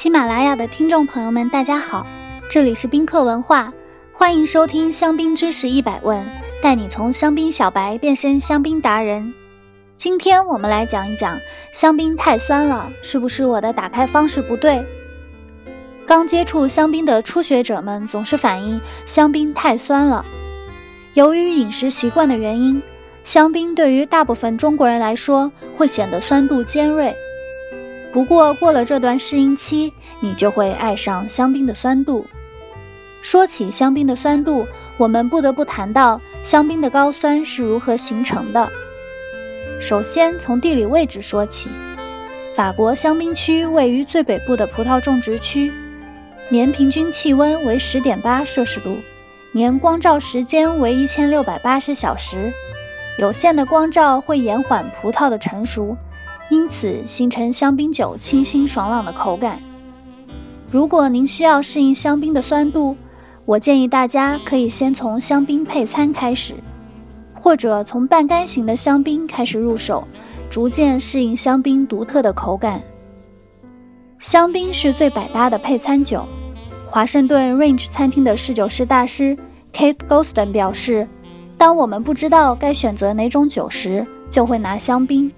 喜马拉雅的听众朋友们，大家好，这里是宾客文化，欢迎收听香槟知识一百问，带你从香槟小白变身香槟达人。今天我们来讲一讲香槟太酸了，是不是我的打开方式不对？刚接触香槟的初学者们总是反映香槟太酸了，由于饮食习惯的原因，香槟对于大部分中国人来说会显得酸度尖锐。不过过了这段适应期，你就会爱上香槟的酸度。说起香槟的酸度，我们不得不谈到香槟的高酸是如何形成的。首先从地理位置说起，法国香槟区位于最北部的葡萄种植区，年平均气温为十点八摄氏度，年光照时间为一千六百八十小时，有限的光照会延缓葡萄的成熟。因此形成香槟酒清新爽朗的口感。如果您需要适应香槟的酸度，我建议大家可以先从香槟配餐开始，或者从半干型的香槟开始入手，逐渐适应香槟独特的口感。香槟是最百搭的配餐酒。华盛顿 Range 餐厅的侍酒师大师 Keith Golston 表示：“当我们不知道该选择哪种酒时，就会拿香槟。”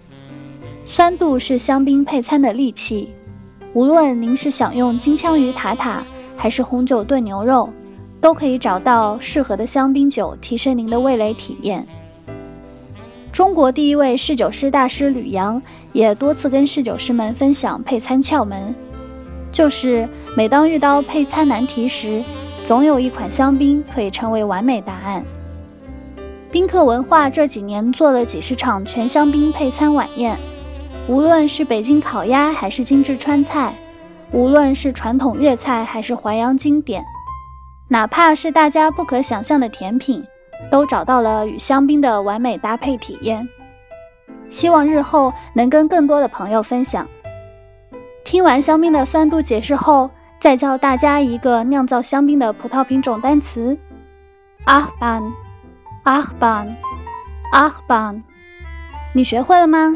酸度是香槟配餐的利器，无论您是想用金枪鱼塔塔，还是红酒炖牛肉，都可以找到适合的香槟酒，提升您的味蕾体验。中国第一位侍酒师大师吕阳也多次跟侍酒师们分享配餐窍门，就是每当遇到配餐难题时，总有一款香槟可以成为完美答案。宾客文化这几年做了几十场全香槟配餐晚宴。无论是北京烤鸭还是精致川菜，无论是传统粤菜还是淮扬经典，哪怕是大家不可想象的甜品，都找到了与香槟的完美搭配体验。希望日后能跟更多的朋友分享。听完香槟的酸度解释后，再教大家一个酿造香槟的葡萄品种单词：阿班，阿班，阿班。你学会了吗？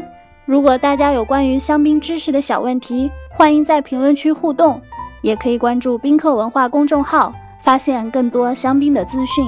如果大家有关于香槟知识的小问题欢迎在评论区互动也可以关注宾客文化公众号发现更多香槟的资讯。